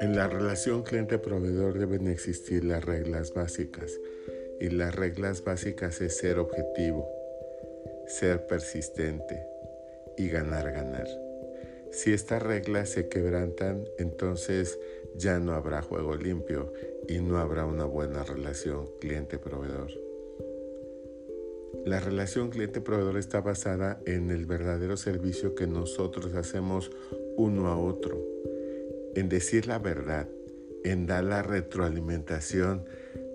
En la relación cliente-proveedor deben existir las reglas básicas y las reglas básicas es ser objetivo, ser persistente y ganar, ganar. Si estas reglas se quebrantan, entonces ya no habrá juego limpio y no habrá una buena relación cliente-proveedor. La relación cliente-proveedor está basada en el verdadero servicio que nosotros hacemos uno a otro, en decir la verdad, en dar la retroalimentación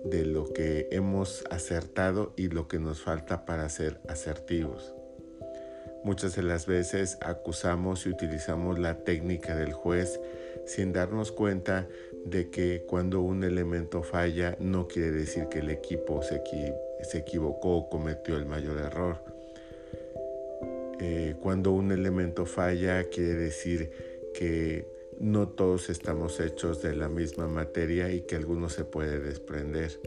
de lo que hemos acertado y lo que nos falta para ser asertivos. Muchas de las veces acusamos y utilizamos la técnica del juez sin darnos cuenta de que cuando un elemento falla no quiere decir que el equipo se, equivocó o cometió el mayor error. Eh, cuando un elemento falla quiere decir que no todos estamos hechos de la misma materia y que alguno se puede desprender.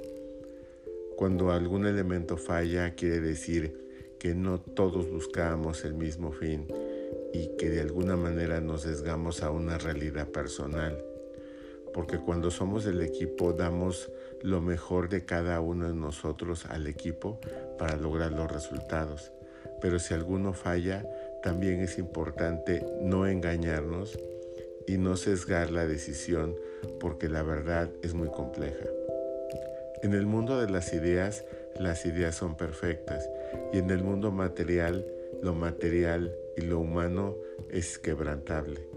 Cuando algún elemento falla quiere decir que no todos buscábamos el mismo fin y que de alguna manera nos desgamos a una realidad personal. Porque cuando somos el equipo damos lo mejor de cada uno de nosotros al equipo para lograr los resultados. Pero si alguno falla, también es importante no engañarnos y no sesgar la decisión porque la verdad es muy compleja. En el mundo de las ideas, las ideas son perfectas y en el mundo material, lo material y lo humano es quebrantable.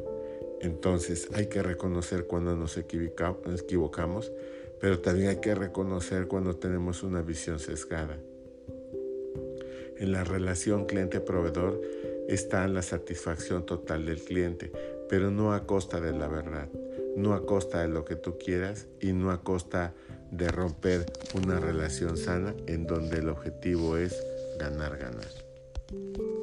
Entonces hay que reconocer cuando nos equivocamos, pero también hay que reconocer cuando tenemos una visión sesgada. En la relación cliente-proveedor está la satisfacción total del cliente, pero no a costa de la verdad, no a costa de lo que tú quieras y no a costa de romper una relación sana en donde el objetivo es ganar, ganar.